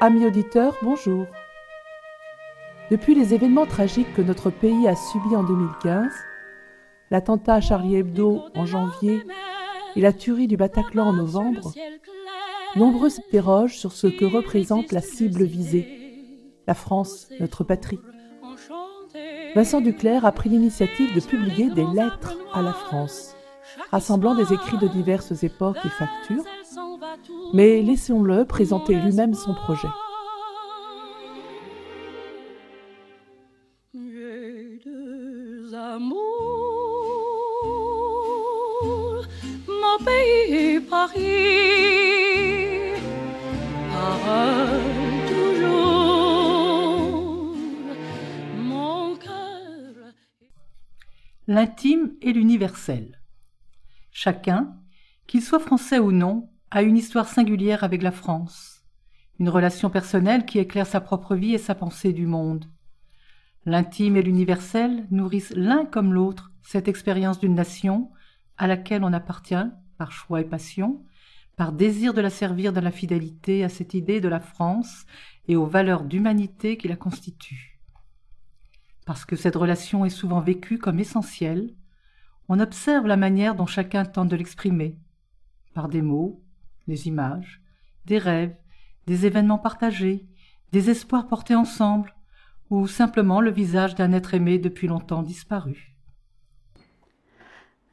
Amis auditeurs, bonjour. Depuis les événements tragiques que notre pays a subis en 2015, l'attentat à Charlie Hebdo en janvier et la tuerie du Bataclan en novembre, nombreux s'interrogent sur ce que représente la cible visée, la France, notre patrie. Vincent Duclerc a pris l'initiative de publier des lettres à la France, rassemblant des écrits de diverses époques et factures, mais laissons-le présenter lui-même son projet. mon pays Paris, toujours mon cœur. L'intime et l'universel. Chacun, qu'il soit français ou non, a une histoire singulière avec la France, une relation personnelle qui éclaire sa propre vie et sa pensée du monde. L'intime et l'universel nourrissent l'un comme l'autre cette expérience d'une nation à laquelle on appartient par choix et passion, par désir de la servir dans la fidélité à cette idée de la France et aux valeurs d'humanité qui la constituent. Parce que cette relation est souvent vécue comme essentielle, on observe la manière dont chacun tente de l'exprimer, par des mots, des images, des rêves, des événements partagés, des espoirs portés ensemble, ou simplement le visage d'un être aimé depuis longtemps disparu.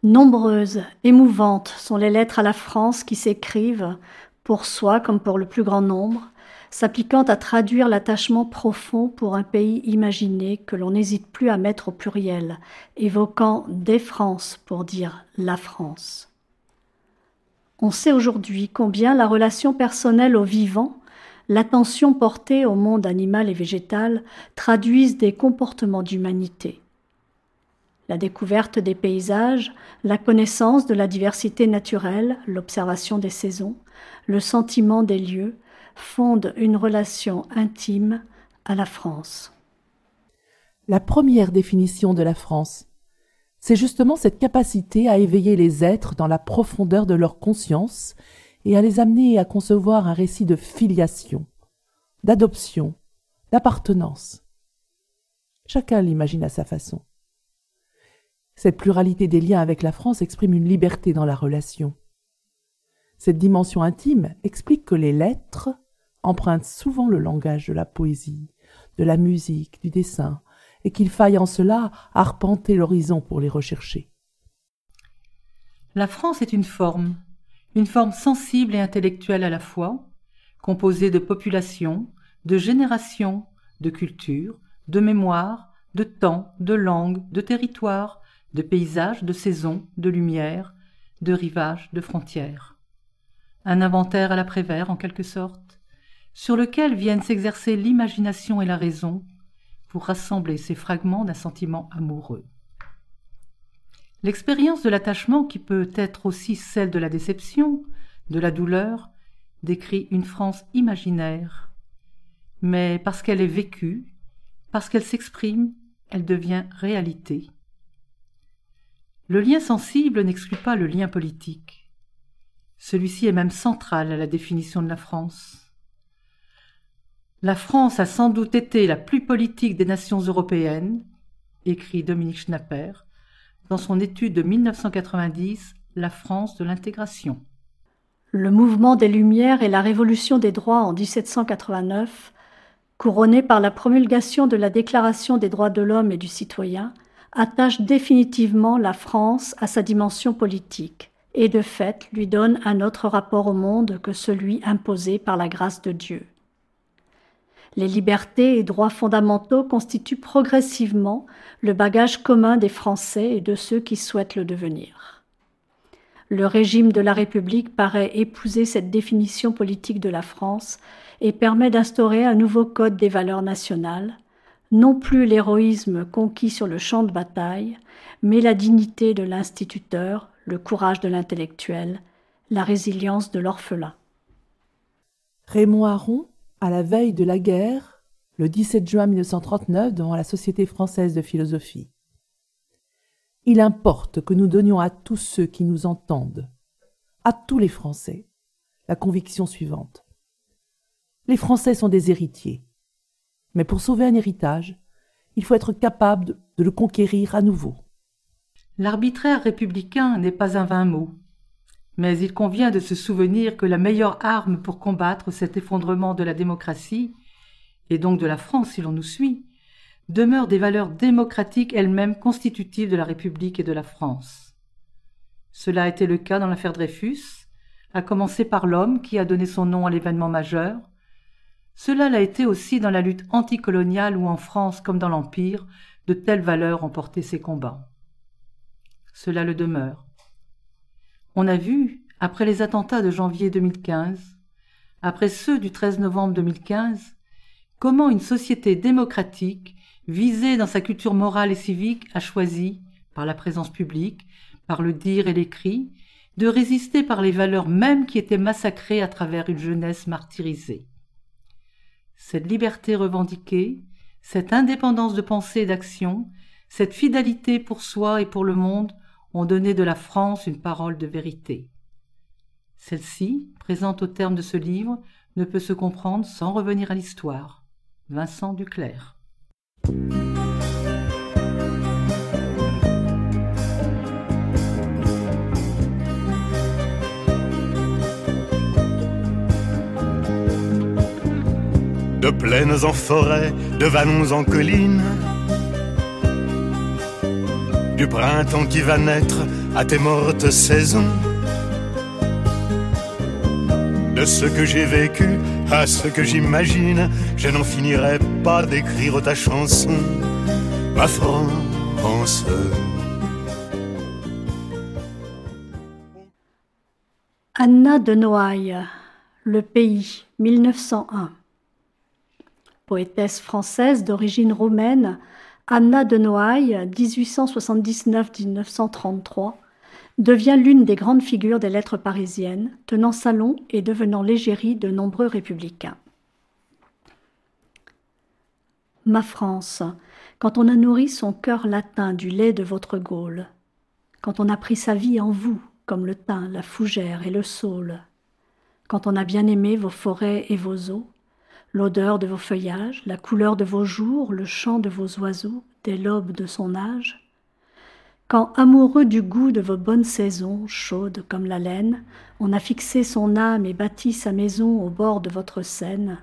Nombreuses, émouvantes sont les lettres à la France qui s'écrivent, pour soi comme pour le plus grand nombre, s'appliquant à traduire l'attachement profond pour un pays imaginé que l'on n'hésite plus à mettre au pluriel, évoquant des France pour dire la France. On sait aujourd'hui combien la relation personnelle au vivant, l'attention portée au monde animal et végétal traduisent des comportements d'humanité. La découverte des paysages, la connaissance de la diversité naturelle, l'observation des saisons, le sentiment des lieux fondent une relation intime à la France. La première définition de la France, c'est justement cette capacité à éveiller les êtres dans la profondeur de leur conscience et à les amener à concevoir un récit de filiation, d'adoption, d'appartenance. Chacun l'imagine à sa façon. Cette pluralité des liens avec la France exprime une liberté dans la relation. Cette dimension intime explique que les lettres empruntent souvent le langage de la poésie, de la musique, du dessin, et qu'il faille en cela arpenter l'horizon pour les rechercher. La France est une forme, une forme sensible et intellectuelle à la fois, composée de populations, de générations, de cultures, de mémoire, de temps, de langue, de territoire, de paysages, de saisons, de lumière, de rivages, de frontières. Un inventaire à l'après-vert, en quelque sorte, sur lequel viennent s'exercer l'imagination et la raison, pour rassembler ces fragments d'un sentiment amoureux. L'expérience de l'attachement, qui peut être aussi celle de la déception, de la douleur, décrit une France imaginaire. Mais parce qu'elle est vécue, parce qu'elle s'exprime, elle devient réalité. Le lien sensible n'exclut pas le lien politique. Celui-ci est même central à la définition de la France. La France a sans doute été la plus politique des nations européennes, écrit Dominique Schnapper, dans son étude de 1990, La France de l'intégration. Le mouvement des Lumières et la Révolution des droits en 1789, couronné par la promulgation de la Déclaration des droits de l'homme et du citoyen, attache définitivement la France à sa dimension politique et de fait lui donne un autre rapport au monde que celui imposé par la grâce de Dieu. Les libertés et droits fondamentaux constituent progressivement le bagage commun des Français et de ceux qui souhaitent le devenir. Le régime de la République paraît épouser cette définition politique de la France et permet d'instaurer un nouveau code des valeurs nationales, non plus l'héroïsme conquis sur le champ de bataille, mais la dignité de l'instituteur, le courage de l'intellectuel, la résilience de l'orphelin. Raymond Aron, à la veille de la guerre, le 17 juin 1939, devant la Société française de philosophie. Il importe que nous donnions à tous ceux qui nous entendent, à tous les Français, la conviction suivante. Les Français sont des héritiers. Mais pour sauver un héritage, il faut être capable de le conquérir à nouveau. L'arbitraire républicain n'est pas un vain mot, mais il convient de se souvenir que la meilleure arme pour combattre cet effondrement de la démocratie, et donc de la France si l'on nous suit, demeure des valeurs démocratiques elles-mêmes constitutives de la République et de la France. Cela a été le cas dans l'affaire Dreyfus, à commencer par l'homme qui a donné son nom à l'événement majeur, cela l'a été aussi dans la lutte anticoloniale où en France comme dans l'Empire, de telles valeurs ont porté ses combats. Cela le demeure. On a vu, après les attentats de janvier 2015, après ceux du 13 novembre 2015, comment une société démocratique, visée dans sa culture morale et civique, a choisi, par la présence publique, par le dire et l'écrit, de résister par les valeurs mêmes qui étaient massacrées à travers une jeunesse martyrisée. Cette liberté revendiquée, cette indépendance de pensée et d'action, cette fidélité pour soi et pour le monde ont donné de la France une parole de vérité. Celle-ci, présente au terme de ce livre, ne peut se comprendre sans revenir à l'histoire. Vincent Duclerc. de plaines en forêt, de vallons en collines, du printemps qui va naître à tes mortes saisons, de ce que j'ai vécu à ce que j'imagine, je n'en finirai pas d'écrire ta chanson, ma France. Anna de Noailles, Le Pays, 1901 poétesse française d'origine roumaine, Anna de Noailles, 1879-1933, devient l'une des grandes figures des lettres parisiennes, tenant salon et devenant l'égérie de nombreux républicains. Ma France, quand on a nourri son cœur latin du lait de votre Gaule, quand on a pris sa vie en vous, comme le thym, la fougère et le saule, quand on a bien aimé vos forêts et vos eaux, l'odeur de vos feuillages, la couleur de vos jours, le chant de vos oiseaux, dès l'aube de son âge. Quand, amoureux du goût de vos bonnes saisons, chaudes comme la laine, on a fixé son âme et bâti sa maison au bord de votre Seine,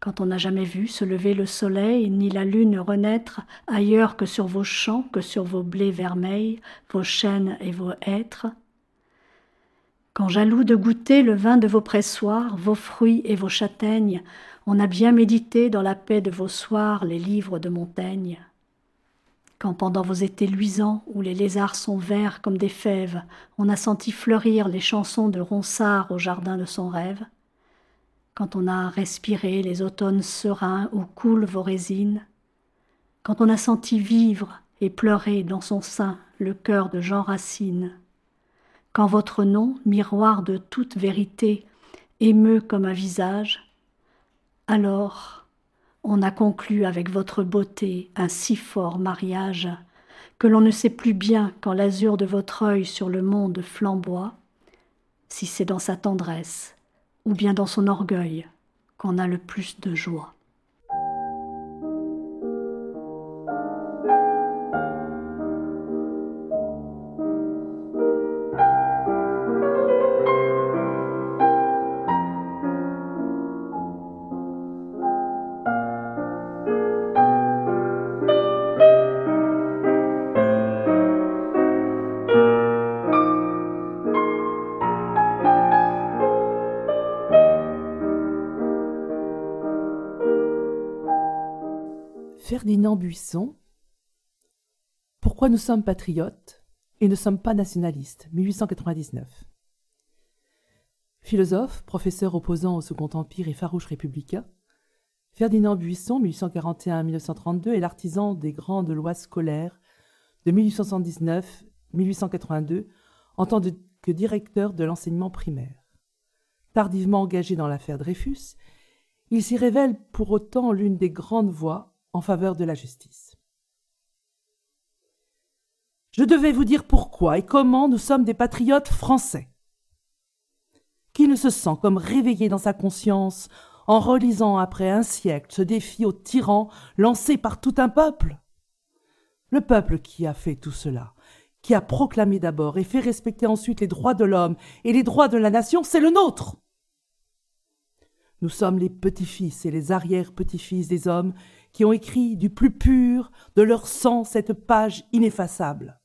quand on n'a jamais vu se lever le soleil ni la lune renaître ailleurs que sur vos champs, que sur vos blés vermeils, vos chênes et vos hêtres, quand jaloux de goûter le vin de vos pressoirs, vos fruits et vos châtaignes, on a bien médité dans la paix de vos soirs les livres de Montaigne. Quand pendant vos étés luisants, où les lézards sont verts comme des fèves, on a senti fleurir les chansons de Ronsard au jardin de son rêve, quand on a respiré les automnes sereins où coulent vos résines, quand on a senti vivre et pleurer dans son sein le cœur de Jean Racine, quand votre nom, miroir de toute vérité, émeut comme un visage, alors on a conclu avec votre beauté un si fort mariage que l'on ne sait plus bien quand l'azur de votre œil sur le monde flamboie, si c'est dans sa tendresse ou bien dans son orgueil qu'on a le plus de joie. Buisson Pourquoi nous sommes patriotes et ne sommes pas nationalistes? 1899 Philosophe, professeur opposant au Second Empire et farouche républicain, Ferdinand Buisson, 1841-1932, est l'artisan des grandes lois scolaires de 1879-1882 en tant que directeur de l'enseignement primaire. Tardivement engagé dans l'affaire Dreyfus, il s'y révèle pour autant l'une des grandes voix en faveur de la justice. Je devais vous dire pourquoi et comment nous sommes des patriotes français. Qui ne se sent comme réveillé dans sa conscience en relisant après un siècle ce défi au tyran lancé par tout un peuple? Le peuple qui a fait tout cela, qui a proclamé d'abord et fait respecter ensuite les droits de l'homme et les droits de la nation, c'est le nôtre. Nous sommes les petits-fils et les arrière-petits-fils des hommes qui ont écrit du plus pur de leur sang cette page ineffaçable.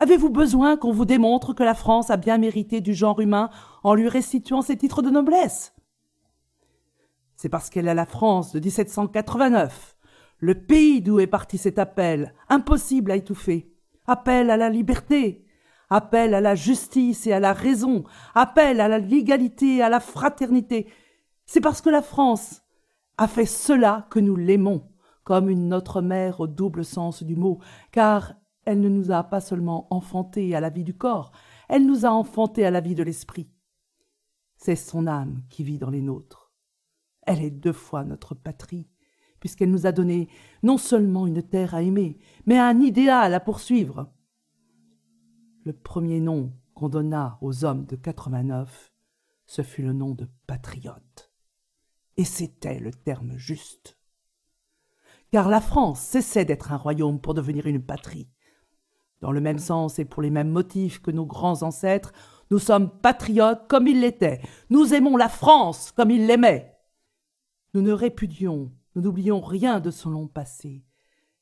Avez-vous besoin qu'on vous démontre que la France a bien mérité du genre humain en lui restituant ses titres de noblesse? C'est parce qu'elle a la France de 1789, le pays d'où est parti cet appel, impossible à étouffer, appel à la liberté, appel à la justice et à la raison, appel à la légalité et à la fraternité. C'est parce que la France a fait cela que nous l'aimons, comme une notre mère au double sens du mot, car elle ne nous a pas seulement enfantés à la vie du corps, elle nous a enfantés à la vie de l'esprit. C'est son âme qui vit dans les nôtres. Elle est deux fois notre patrie, puisqu'elle nous a donné non seulement une terre à aimer, mais un idéal à poursuivre. Le premier nom qu'on donna aux hommes de 89, ce fut le nom de patriote et c'était le terme juste. Car la France cessait d'être un royaume pour devenir une patrie. Dans le même sens et pour les mêmes motifs que nos grands ancêtres, nous sommes patriotes comme ils l'étaient. Nous aimons la France comme ils l'aimaient. Nous ne répudions, nous n'oublions rien de son long passé,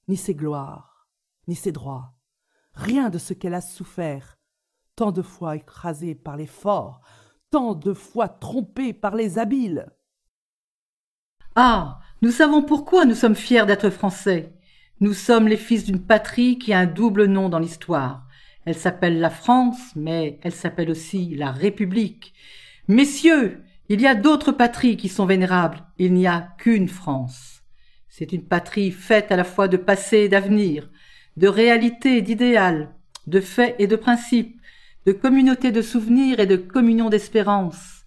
ni ses gloires, ni ses droits, rien de ce qu'elle a souffert, tant de fois écrasée par les forts, tant de fois trompée par les habiles. Ah. Nous savons pourquoi nous sommes fiers d'être français. Nous sommes les fils d'une patrie qui a un double nom dans l'histoire. Elle s'appelle la France, mais elle s'appelle aussi la République. Messieurs, il y a d'autres patries qui sont vénérables. Il n'y a qu'une France. C'est une patrie faite à la fois de passé et d'avenir, de réalité et d'idéal, de faits et de principes, de communauté de souvenirs et de communion d'espérance.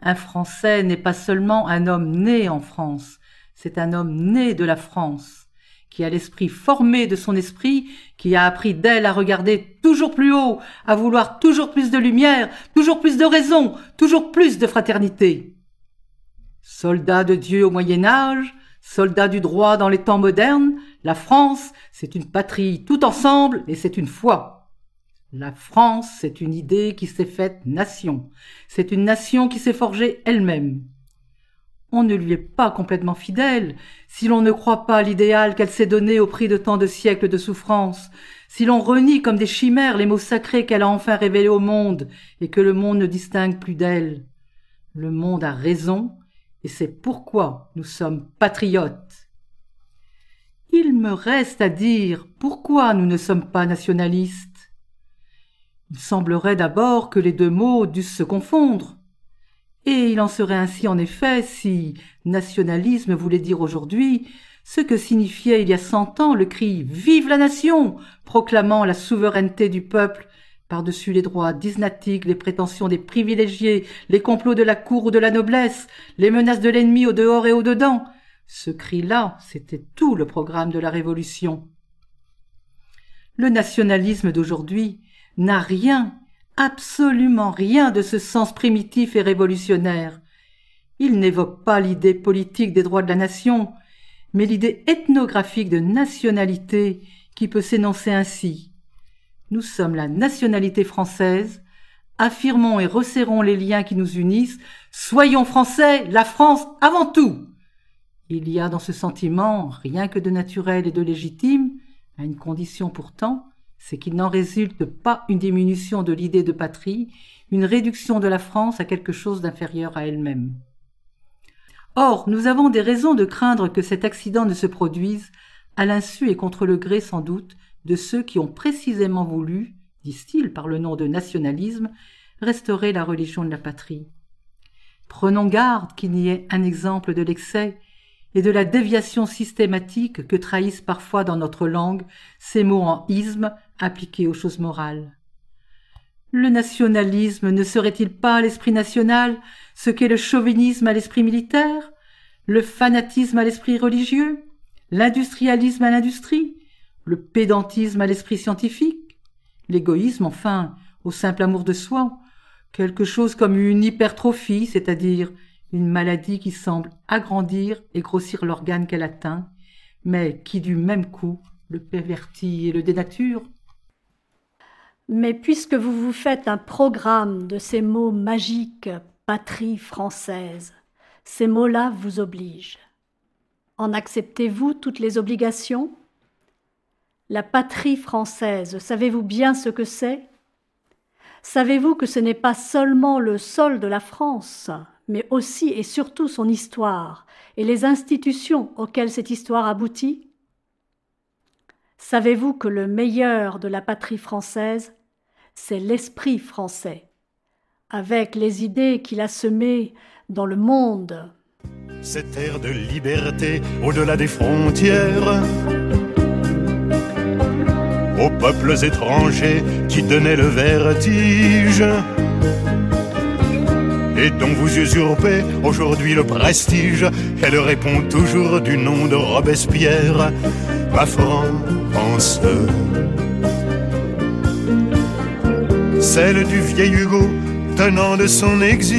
Un Français n'est pas seulement un homme né en France, c'est un homme né de la France, qui a l'esprit formé de son esprit, qui a appris d'elle à regarder toujours plus haut, à vouloir toujours plus de lumière, toujours plus de raison, toujours plus de fraternité. Soldat de Dieu au Moyen Âge, soldat du droit dans les temps modernes, la France, c'est une patrie tout ensemble et c'est une foi. La France, c'est une idée qui s'est faite nation. C'est une nation qui s'est forgée elle-même. On ne lui est pas complètement fidèle si l'on ne croit pas l'idéal qu'elle s'est donné au prix de tant de siècles de souffrance, si l'on renie comme des chimères les mots sacrés qu'elle a enfin révélés au monde et que le monde ne distingue plus d'elle. Le monde a raison et c'est pourquoi nous sommes patriotes. Il me reste à dire pourquoi nous ne sommes pas nationalistes. Il semblerait d'abord que les deux mots dussent se confondre. Et il en serait ainsi en effet si nationalisme voulait dire aujourd'hui ce que signifiait il y a cent ans le cri Vive la nation proclamant la souveraineté du peuple par-dessus les droits dysnatiques, les prétentions des privilégiés, les complots de la cour ou de la noblesse, les menaces de l'ennemi au dehors et au dedans. Ce cri-là, c'était tout le programme de la Révolution. Le nationalisme d'aujourd'hui n'a rien, absolument rien de ce sens primitif et révolutionnaire. Il n'évoque pas l'idée politique des droits de la nation, mais l'idée ethnographique de nationalité qui peut s'énoncer ainsi. Nous sommes la nationalité française, affirmons et resserrons les liens qui nous unissent, soyons français, la France avant tout. Il y a dans ce sentiment rien que de naturel et de légitime, à une condition pourtant, c'est qu'il n'en résulte pas une diminution de l'idée de patrie, une réduction de la France à quelque chose d'inférieur à elle-même. Or, nous avons des raisons de craindre que cet accident ne se produise, à l'insu et contre le gré sans doute, de ceux qui ont précisément voulu, disent-ils par le nom de nationalisme, restaurer la religion de la patrie. Prenons garde qu'il n'y ait un exemple de l'excès et de la déviation systématique que trahissent parfois dans notre langue ces mots en isme appliqués aux choses morales. Le nationalisme ne serait-il pas l'esprit national ce qu'est le chauvinisme à l'esprit militaire, le fanatisme à l'esprit religieux, l'industrialisme à l'industrie, le pédantisme à l'esprit scientifique, l'égoïsme enfin au simple amour de soi, quelque chose comme une hypertrophie, c'est-à-dire une maladie qui semble agrandir et grossir l'organe qu'elle atteint, mais qui du même coup le pervertit et le dénature. Mais puisque vous vous faites un programme de ces mots magiques patrie française, ces mots-là vous obligent. En acceptez-vous toutes les obligations? La patrie française, savez-vous bien ce que c'est? Savez-vous que ce n'est pas seulement le sol de la France, mais aussi et surtout son histoire et les institutions auxquelles cette histoire aboutit? Savez-vous que le meilleur de la patrie française, c'est l'esprit français, avec les idées qu'il a semées dans le monde Cette ère de liberté au-delà des frontières aux peuples étrangers qui donnaient le vertige et dont vous usurpez aujourd'hui le prestige. Elle répond toujours du nom de Robespierre, ma France. Celle du vieil Hugo tenant de son exil.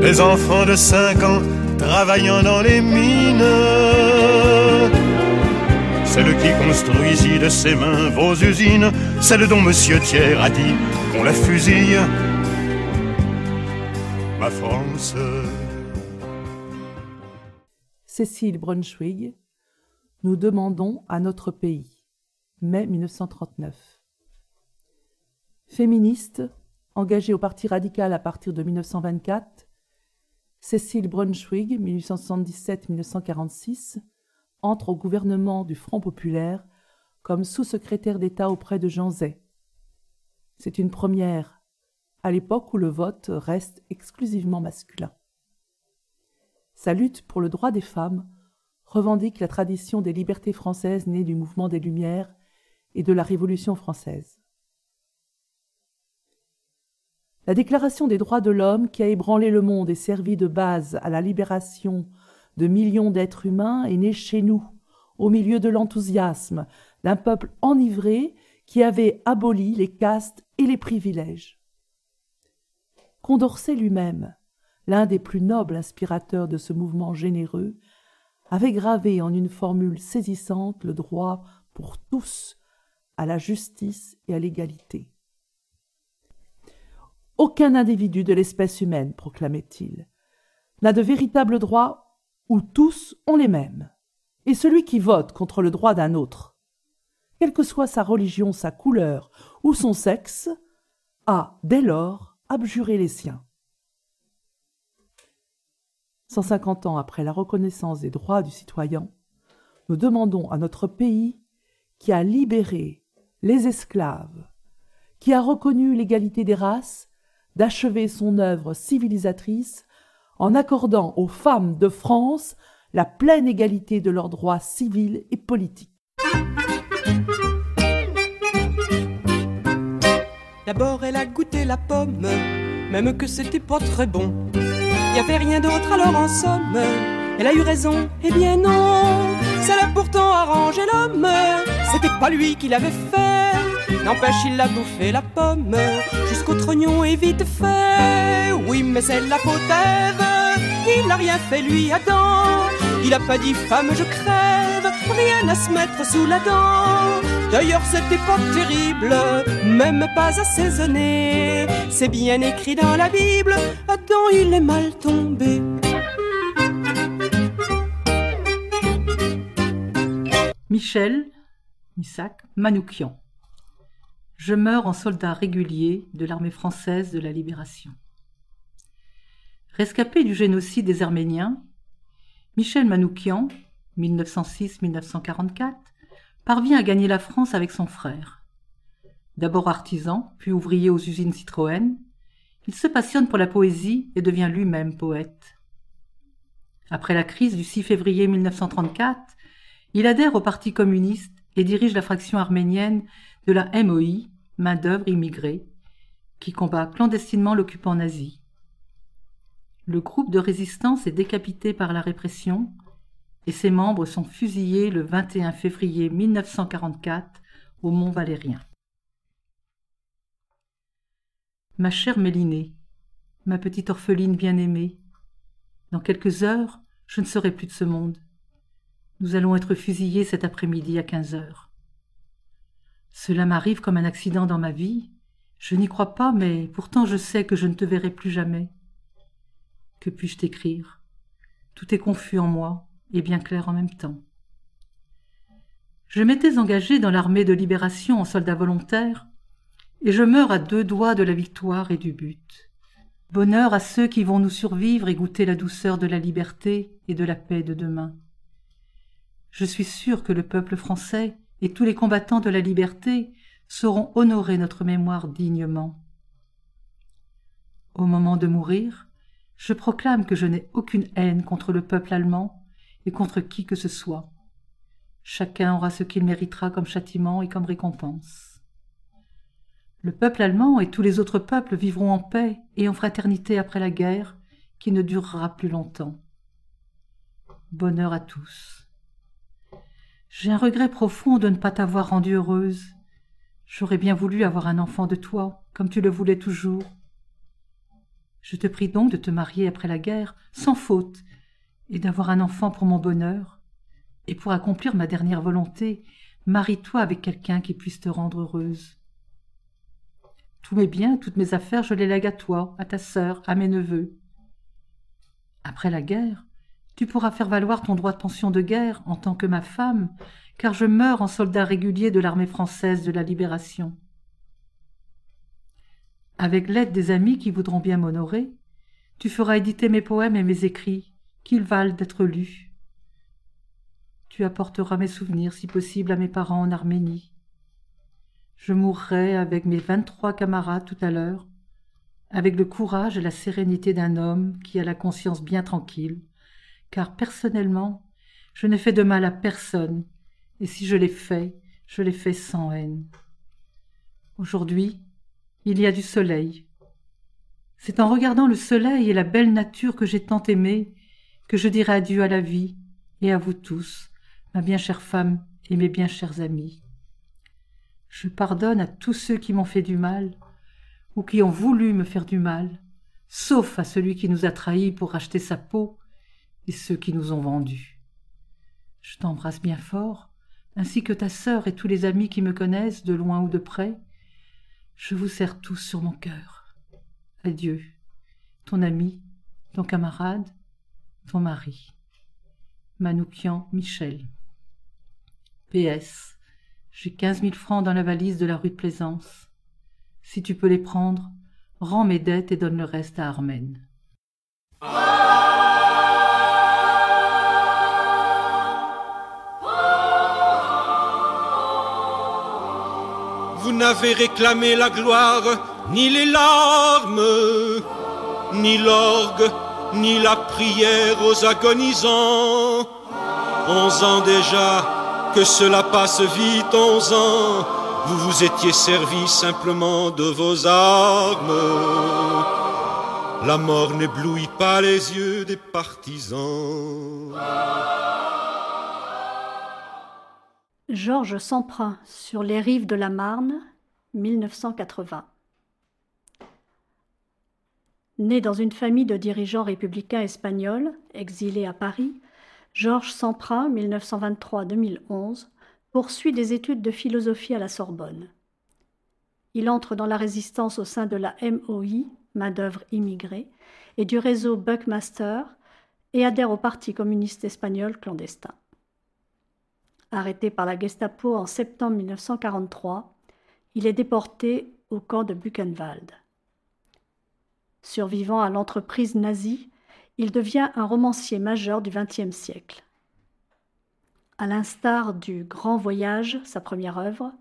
Les enfants de cinq ans travaillant dans les mines. Celle qui construisit de ses mains vos usines, celle dont Monsieur Thiers a dit qu'on la fusille, ma France. Cécile Brunswig, nous demandons à notre pays. Mai 1939. Féministe, engagée au Parti radical à partir de 1924, Cécile Brunswig, 1877-1946, entre au gouvernement du Front populaire comme sous-secrétaire d'État auprès de Jean Zay. C'est une première, à l'époque où le vote reste exclusivement masculin. Sa lutte pour le droit des femmes revendique la tradition des libertés françaises nées du mouvement des Lumières et de la Révolution française. La Déclaration des droits de l'homme qui a ébranlé le monde et servi de base à la libération de millions d'êtres humains est née chez nous, au milieu de l'enthousiasme d'un peuple enivré qui avait aboli les castes et les privilèges. Condorcet lui-même, l'un des plus nobles inspirateurs de ce mouvement généreux, avait gravé en une formule saisissante le droit pour tous à la justice et à l'égalité. Aucun individu de l'espèce humaine, proclamait-il, n'a de véritable droit où tous ont les mêmes. Et celui qui vote contre le droit d'un autre, quelle que soit sa religion, sa couleur ou son sexe, a, dès lors, abjuré les siens. 150 ans après la reconnaissance des droits du citoyen, nous demandons à notre pays qui a libéré les esclaves, qui a reconnu l'égalité des races, d'achever son œuvre civilisatrice en accordant aux femmes de France la pleine égalité de leurs droits civils et politiques. D'abord elle a goûté la pomme, même que c'était pas très bon. Y avait rien d'autre alors en somme. Elle a eu raison, eh bien non. Ça l'a pourtant arrangé l'homme. C'était pas lui qui l'avait fait. N'empêche, il a bouffé la pomme jusqu'au trognon est vite fait. Oui, mais c'est la faute Ève. Il n'a rien fait lui Adam. Il a pas dit femme je crève, rien à se mettre sous la dent. D'ailleurs c'était pas terrible, même pas assaisonné. C'est bien écrit dans la Bible, Adam il est mal tombé. Michel, Manoukian. Je meurs en soldat régulier de l'armée française de la Libération. Rescapé du génocide des Arméniens, Michel Manoukian, 1906-1944, parvient à gagner la France avec son frère. D'abord artisan, puis ouvrier aux usines Citroën, il se passionne pour la poésie et devient lui-même poète. Après la crise du 6 février 1934, il adhère au Parti communiste et dirige la fraction arménienne de la MOI, main-d'œuvre immigrée, qui combat clandestinement l'occupant nazi. Le groupe de résistance est décapité par la répression et ses membres sont fusillés le 21 février 1944 au Mont Valérien. Ma chère Mélinée, ma petite orpheline bien-aimée, dans quelques heures, je ne serai plus de ce monde. Nous allons être fusillés cet après-midi à quinze heures. Cela m'arrive comme un accident dans ma vie. Je n'y crois pas, mais pourtant je sais que je ne te verrai plus jamais. Que puis-je t'écrire? Tout est confus en moi et bien clair en même temps. Je m'étais engagé dans l'armée de libération en soldat volontaire, et je meurs à deux doigts de la victoire et du but. Bonheur à ceux qui vont nous survivre et goûter la douceur de la liberté et de la paix de demain. Je suis sûr que le peuple français et tous les combattants de la liberté sauront honorer notre mémoire dignement. Au moment de mourir, je proclame que je n'ai aucune haine contre le peuple allemand et contre qui que ce soit. Chacun aura ce qu'il méritera comme châtiment et comme récompense. Le peuple allemand et tous les autres peuples vivront en paix et en fraternité après la guerre qui ne durera plus longtemps. Bonheur à tous. J'ai un regret profond de ne pas t'avoir rendue heureuse. J'aurais bien voulu avoir un enfant de toi, comme tu le voulais toujours. Je te prie donc de te marier après la guerre, sans faute, et d'avoir un enfant pour mon bonheur. Et pour accomplir ma dernière volonté, marie-toi avec quelqu'un qui puisse te rendre heureuse. Tous mes biens, toutes mes affaires, je les lègue à toi, à ta sœur, à mes neveux. Après la guerre, tu pourras faire valoir ton droit de pension de guerre en tant que ma femme, car je meurs en soldat régulier de l'armée française de la Libération. Avec l'aide des amis qui voudront bien m'honorer, tu feras éditer mes poèmes et mes écrits, qu'ils valent d'être lus. Tu apporteras mes souvenirs, si possible, à mes parents en Arménie. Je mourrai avec mes vingt-trois camarades tout à l'heure, avec le courage et la sérénité d'un homme qui a la conscience bien tranquille, car personnellement, je n'ai fait de mal à personne, et si je l'ai fait, je l'ai fait sans haine. Aujourd'hui, il y a du soleil. C'est en regardant le soleil et la belle nature que j'ai tant aimée que je dirai adieu à la vie et à vous tous, ma bien chère femme et mes bien chers amis. Je pardonne à tous ceux qui m'ont fait du mal ou qui ont voulu me faire du mal, sauf à celui qui nous a trahis pour racheter sa peau et ceux qui nous ont vendus. Je t'embrasse bien fort, ainsi que ta sœur et tous les amis qui me connaissent de loin ou de près. Je vous serre tous sur mon cœur. Adieu, ton ami, ton camarade, ton mari. Manoukian Michel. PS. J'ai quinze mille francs dans la valise de la rue de Plaisance. Si tu peux les prendre, rends mes dettes et donne le reste à Armène. Vous n'avez réclamé la gloire, ni les larmes, ni l'orgue, ni la prière aux agonisants. Onze ans déjà, que cela passe vite, onze ans, vous vous étiez servi simplement de vos armes. La mort n'éblouit pas les yeux des partisans. Georges Semprin sur les rives de la Marne, 1980. Né dans une famille de dirigeants républicains espagnols, exilé à Paris, Georges Semprin, 1923-2011, poursuit des études de philosophie à la Sorbonne. Il entre dans la résistance au sein de la MOI, main-d'œuvre immigrée, et du réseau Buckmaster, et adhère au Parti communiste espagnol clandestin. Arrêté par la Gestapo en septembre 1943, il est déporté au camp de Buchenwald. Survivant à l'entreprise nazie, il devient un romancier majeur du XXe siècle. À l'instar du Grand Voyage, sa première œuvre,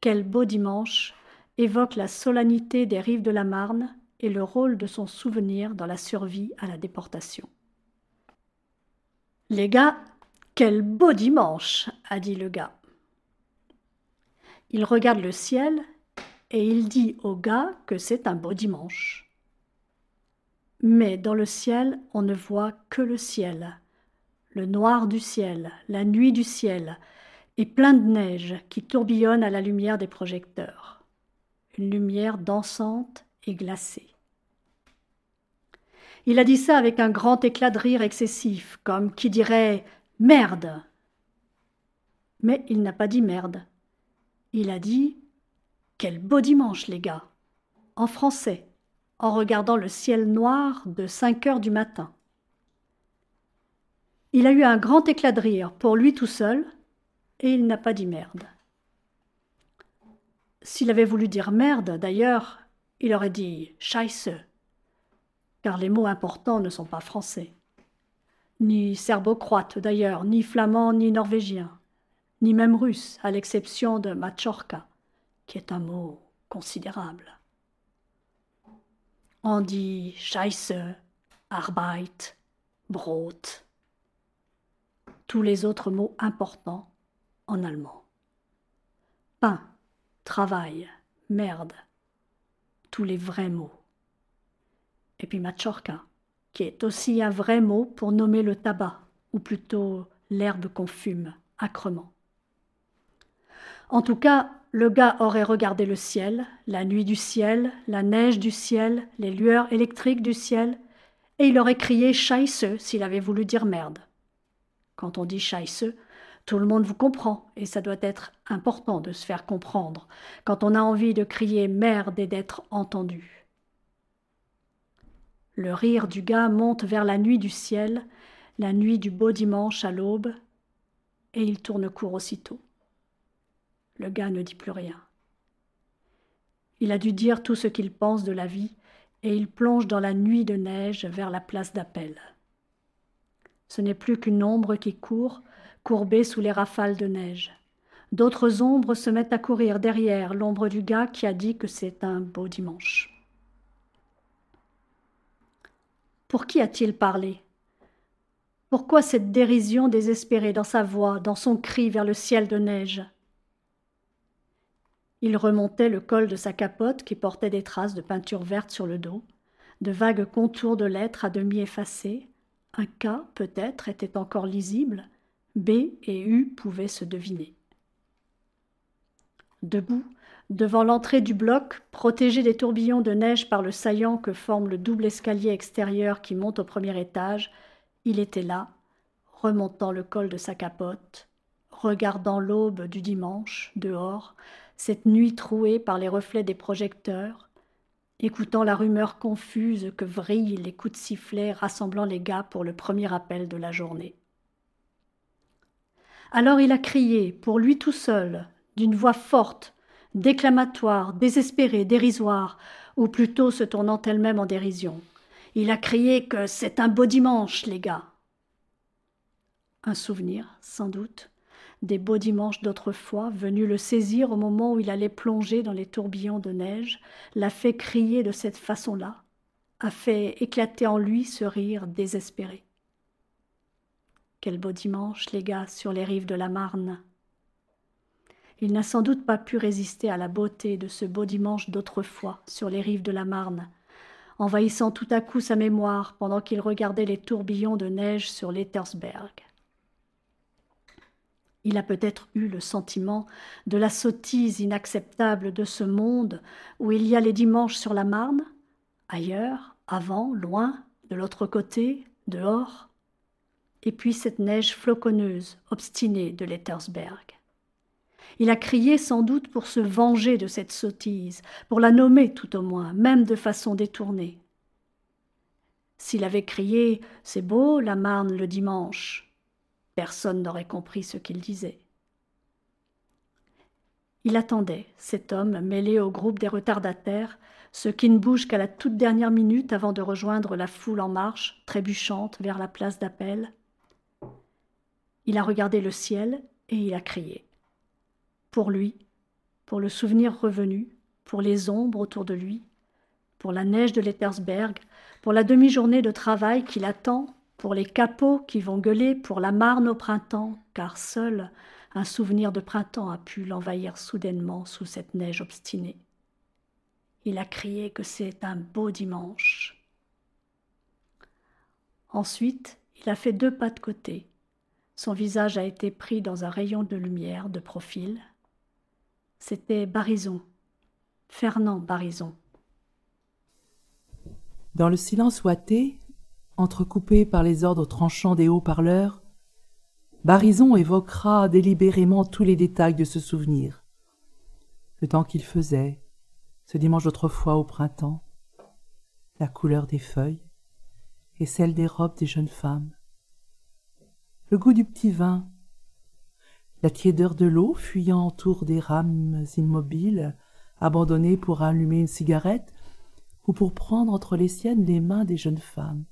Quel beau dimanche évoque la solennité des rives de la Marne et le rôle de son souvenir dans la survie à la déportation. Les gars, quel beau dimanche, a dit le gars. Il regarde le ciel et il dit au gars que c'est un beau dimanche. Mais dans le ciel, on ne voit que le ciel, le noir du ciel, la nuit du ciel, et plein de neige qui tourbillonne à la lumière des projecteurs. Une lumière dansante et glacée. Il a dit ça avec un grand éclat de rire excessif, comme qui dirait Merde. Mais il n'a pas dit merde. Il a dit Quel beau dimanche, les gars. En français en regardant le ciel noir de cinq heures du matin. Il a eu un grand éclat de rire pour lui tout seul, et il n'a pas dit merde. S'il avait voulu dire merde, d'ailleurs, il aurait dit scheisse, car les mots importants ne sont pas français. Ni serbo-croate, d'ailleurs, ni flamand, ni norvégien, ni même russe, à l'exception de machorka, qui est un mot considérable. On dit Scheisse, Arbeit, Brot, tous les autres mots importants en allemand. Pain, travail, merde, tous les vrais mots. Et puis machorka, qui est aussi un vrai mot pour nommer le tabac, ou plutôt l'herbe qu'on fume acrement. En tout cas, le gars aurait regardé le ciel, la nuit du ciel, la neige du ciel, les lueurs électriques du ciel, et il aurait crié Scheisse s'il avait voulu dire merde. Quand on dit Scheisse, tout le monde vous comprend, et ça doit être important de se faire comprendre quand on a envie de crier merde et d'être entendu. Le rire du gars monte vers la nuit du ciel, la nuit du beau dimanche à l'aube, et il tourne court aussitôt. Le gars ne dit plus rien. Il a dû dire tout ce qu'il pense de la vie, et il plonge dans la nuit de neige vers la place d'appel. Ce n'est plus qu'une ombre qui court, courbée sous les rafales de neige. D'autres ombres se mettent à courir derrière l'ombre du gars qui a dit que c'est un beau dimanche. Pour qui a-t-il parlé? Pourquoi cette dérision désespérée dans sa voix, dans son cri vers le ciel de neige? Il remontait le col de sa capote qui portait des traces de peinture verte sur le dos, de vagues contours de lettres à demi effacées. Un K, peut-être, était encore lisible. B et U pouvaient se deviner. Debout, devant l'entrée du bloc, protégé des tourbillons de neige par le saillant que forme le double escalier extérieur qui monte au premier étage, il était là, remontant le col de sa capote, regardant l'aube du dimanche, dehors, cette nuit trouée par les reflets des projecteurs, écoutant la rumeur confuse que vrillent les coups de sifflet rassemblant les gars pour le premier appel de la journée. Alors il a crié, pour lui tout seul, d'une voix forte, déclamatoire, désespérée, dérisoire, ou plutôt se tournant elle-même en dérision. Il a crié que c'est un beau dimanche, les gars. Un souvenir, sans doute, des beaux dimanches d'autrefois, venu le saisir au moment où il allait plonger dans les tourbillons de neige, l'a fait crier de cette façon-là, a fait éclater en lui ce rire désespéré. Quel beau dimanche, les gars, sur les rives de la Marne. Il n'a sans doute pas pu résister à la beauté de ce beau dimanche d'autrefois sur les rives de la Marne, envahissant tout à coup sa mémoire pendant qu'il regardait les tourbillons de neige sur l'Etersberg. Il a peut-être eu le sentiment de la sottise inacceptable de ce monde où il y a les dimanches sur la Marne, ailleurs, avant, loin, de l'autre côté, dehors, et puis cette neige floconneuse, obstinée de l'Ettersberg. Il a crié sans doute pour se venger de cette sottise, pour la nommer tout au moins, même de façon détournée. S'il avait crié C'est beau la Marne le dimanche, personne n'aurait compris ce qu'il disait. Il attendait, cet homme mêlé au groupe des retardataires, ceux qui ne bougent qu'à la toute dernière minute avant de rejoindre la foule en marche, trébuchante vers la place d'appel. Il a regardé le ciel et il a crié. Pour lui, pour le souvenir revenu, pour les ombres autour de lui, pour la neige de l'Ettersberg, pour la demi-journée de travail qui l'attend, pour les capots qui vont gueuler pour la Marne au printemps, car seul un souvenir de printemps a pu l'envahir soudainement sous cette neige obstinée. Il a crié que c'est un beau dimanche. Ensuite, il a fait deux pas de côté. Son visage a été pris dans un rayon de lumière de profil. C'était Barison, Fernand Barison. Dans le silence ouaté, entrecoupé par les ordres tranchants des haut-parleurs, Barison évoquera délibérément tous les détails de ce souvenir. Le temps qu'il faisait, ce dimanche d'autrefois au printemps, la couleur des feuilles et celle des robes des jeunes femmes, le goût du petit vin, la tiédeur de l'eau fuyant autour des rames immobiles, abandonnées pour allumer une cigarette ou pour prendre entre les siennes les mains des jeunes femmes.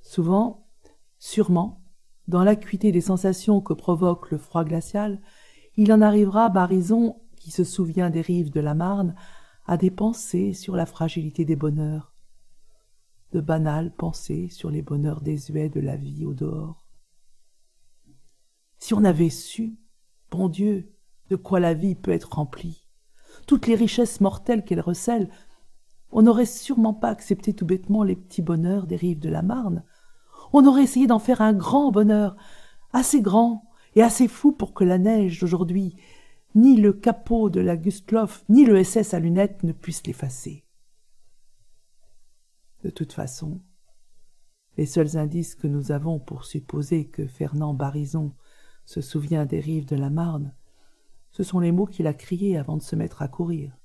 Souvent, sûrement, dans l'acuité des sensations que provoque le froid glacial, il en arrivera Barison, qui se souvient des rives de la Marne, à des pensées sur la fragilité des bonheurs, de banales pensées sur les bonheurs désuets de la vie au dehors. Si on avait su, bon Dieu, de quoi la vie peut être remplie, toutes les richesses mortelles qu'elle recèle, on n'aurait sûrement pas accepté tout bêtement les petits bonheurs des rives de la Marne, on aurait essayé d'en faire un grand bonheur, assez grand et assez fou pour que la neige d'aujourd'hui, ni le capot de la Gustloff, ni le SS à lunettes ne puissent l'effacer. De toute façon, les seuls indices que nous avons pour supposer que Fernand Barison se souvient des rives de la Marne, ce sont les mots qu'il a criés avant de se mettre à courir.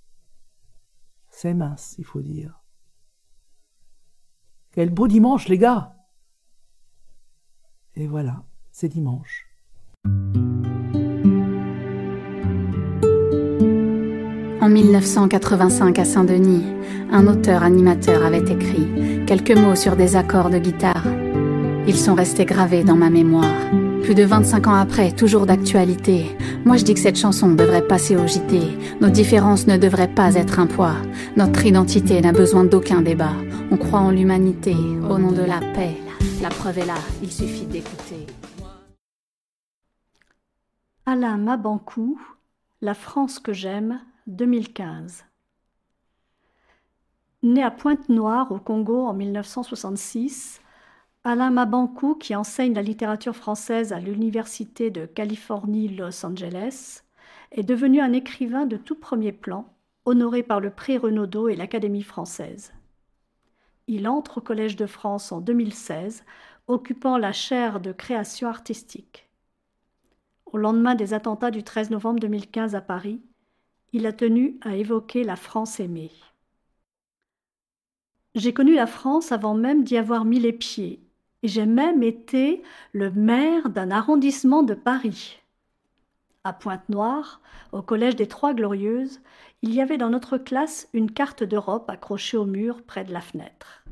C'est mince, il faut dire. Quel beau dimanche, les gars et voilà, c'est dimanche. En 1985 à Saint-Denis, un auteur-animateur avait écrit quelques mots sur des accords de guitare. Ils sont restés gravés dans ma mémoire. Plus de 25 ans après, toujours d'actualité. Moi je dis que cette chanson devrait passer au JT. Nos différences ne devraient pas être un poids. Notre identité n'a besoin d'aucun débat. On croit en l'humanité au nom de la paix, la preuve est là, il suffit d'écouter. Alain Mabancou, La France que j'aime, 2015. Né à Pointe-Noire, au Congo, en 1966, Alain Mabancou, qui enseigne la littérature française à l'Université de Californie Los Angeles, est devenu un écrivain de tout premier plan, honoré par le prix Renaudot et l'Académie française. Il entre au Collège de France en 2016, occupant la chaire de création artistique. Au lendemain des attentats du 13 novembre 2015 à Paris, il a tenu à évoquer la France aimée. J'ai connu la France avant même d'y avoir mis les pieds, j'ai même été le maire d'un arrondissement de Paris. À Pointe-Noire, au collège des Trois Glorieuses, il y avait dans notre classe une carte d'Europe accrochée au mur près de la fenêtre.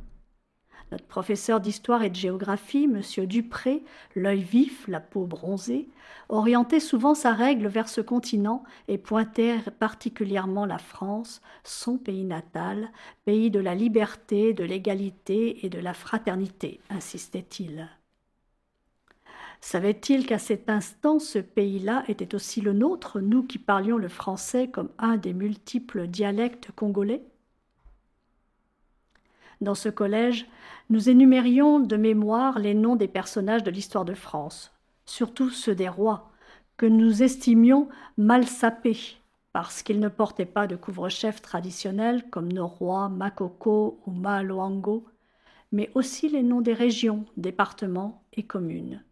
Notre professeur d'histoire et de géographie, M. Dupré, l'œil vif, la peau bronzée, orientait souvent sa règle vers ce continent et pointait particulièrement la France, son pays natal, pays de la liberté, de l'égalité et de la fraternité, insistait-il. Savait-il qu'à cet instant ce pays-là était aussi le nôtre, nous qui parlions le français comme un des multiples dialectes congolais? Dans ce collège, nous énumérions de mémoire les noms des personnages de l'histoire de France, surtout ceux des rois, que nous estimions mal sapés, parce qu'ils ne portaient pas de couvre-chef traditionnels comme nos rois Makoko ou Maaloango, mais aussi les noms des régions, départements et communes.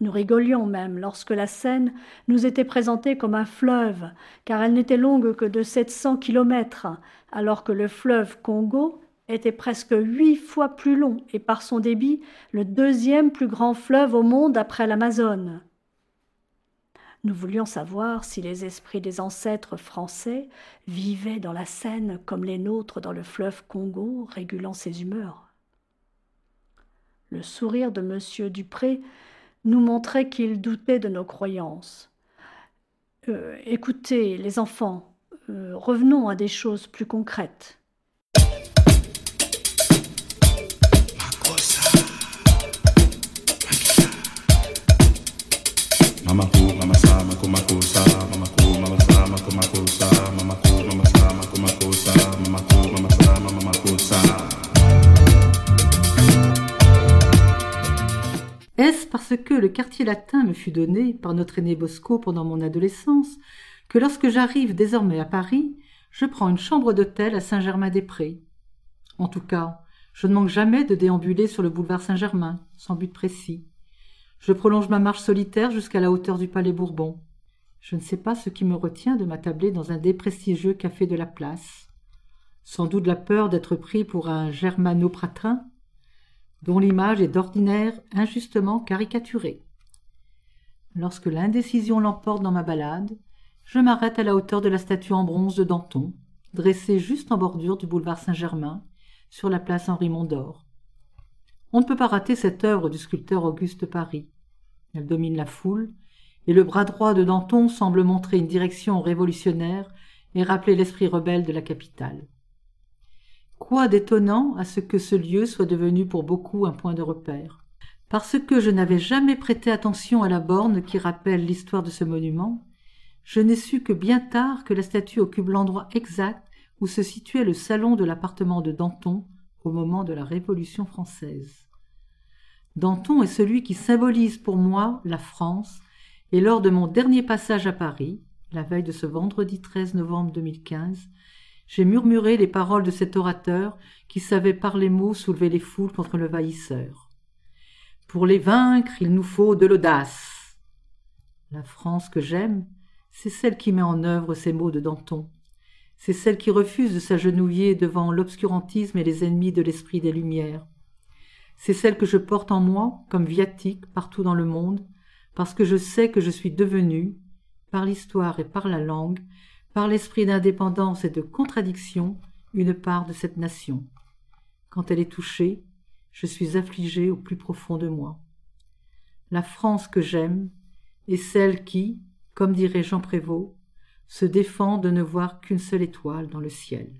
Nous rigolions même lorsque la Seine nous était présentée comme un fleuve, car elle n'était longue que de 700 kilomètres, alors que le fleuve Congo était presque huit fois plus long et par son débit le deuxième plus grand fleuve au monde après l'Amazone. Nous voulions savoir si les esprits des ancêtres français vivaient dans la Seine comme les nôtres dans le fleuve Congo, régulant ses humeurs. Le sourire de M. Dupré nous montrait qu'il doutait de nos croyances. Euh, écoutez, les enfants, euh, revenons à des choses plus concrètes. Est-ce parce que le quartier latin me fut donné par notre aîné Bosco pendant mon adolescence que lorsque j'arrive désormais à Paris, je prends une chambre d'hôtel à Saint-Germain-des-Prés En tout cas, je ne manque jamais de déambuler sur le boulevard Saint-Germain, sans but précis. Je prolonge ma marche solitaire jusqu'à la hauteur du Palais Bourbon. Je ne sais pas ce qui me retient de m'attabler dans un déprestigieux café de la place. Sans doute la peur d'être pris pour un germano-pratrin, dont l'image est d'ordinaire injustement caricaturée. Lorsque l'indécision l'emporte dans ma balade, je m'arrête à la hauteur de la statue en bronze de Danton, dressée juste en bordure du boulevard Saint-Germain, sur la place Henri Mondor. On ne peut pas rater cette œuvre du sculpteur Auguste Paris. Elle domine la foule, et le bras droit de Danton semble montrer une direction révolutionnaire et rappeler l'esprit rebelle de la capitale. Quoi d'étonnant à ce que ce lieu soit devenu pour beaucoup un point de repère Parce que je n'avais jamais prêté attention à la borne qui rappelle l'histoire de ce monument, je n'ai su que bien tard que la statue occupe l'endroit exact où se situait le salon de l'appartement de Danton au moment de la Révolution française. Danton est celui qui symbolise pour moi la France, et lors de mon dernier passage à Paris, la veille de ce vendredi 13 novembre 2015, j'ai murmuré les paroles de cet orateur qui savait par les mots soulever les foules contre le vaillisseur. Pour les vaincre, il nous faut de l'audace. La France que j'aime, c'est celle qui met en œuvre ces mots de Danton. C'est celle qui refuse de s'agenouiller devant l'obscurantisme et les ennemis de l'esprit des Lumières. C'est celle que je porte en moi comme viatique partout dans le monde, parce que je sais que je suis devenu, par l'histoire et par la langue, par l'esprit d'indépendance et de contradiction, une part de cette nation. Quand elle est touchée, je suis affligé au plus profond de moi. La France que j'aime est celle qui, comme dirait Jean Prévost, se défend de ne voir qu'une seule étoile dans le ciel.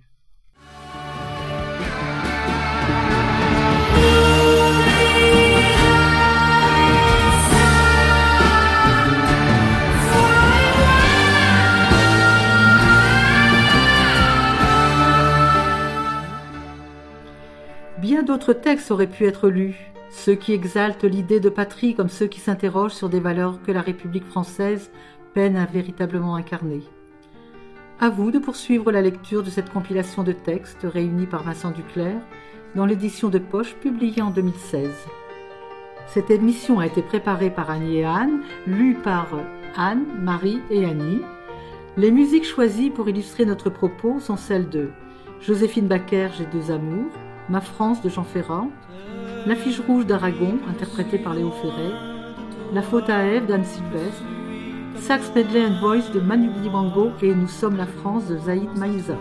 Bien d'autres textes auraient pu être lus, ceux qui exaltent l'idée de patrie comme ceux qui s'interrogent sur des valeurs que la République française peine à véritablement incarner. À vous de poursuivre la lecture de cette compilation de textes réunis par Vincent Duclerc dans l'édition de poche publiée en 2016. Cette émission a été préparée par Annie et Anne, lue par Anne, Marie et Annie. Les musiques choisies pour illustrer notre propos sont celles de Joséphine Baker, J'ai deux amours, Ma France de Jean Ferrand, L'affiche rouge d'Aragon, interprétée par Léo Ferré, La faute à Ève d'Anne Sylvestre, Sax Medley and Voice de Manu Dibango et Nous sommes la France de Zaïd Maïza.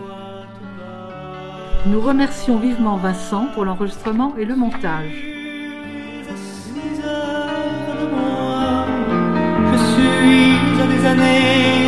Nous remercions vivement Vincent pour l'enregistrement et le montage. Je suis à des années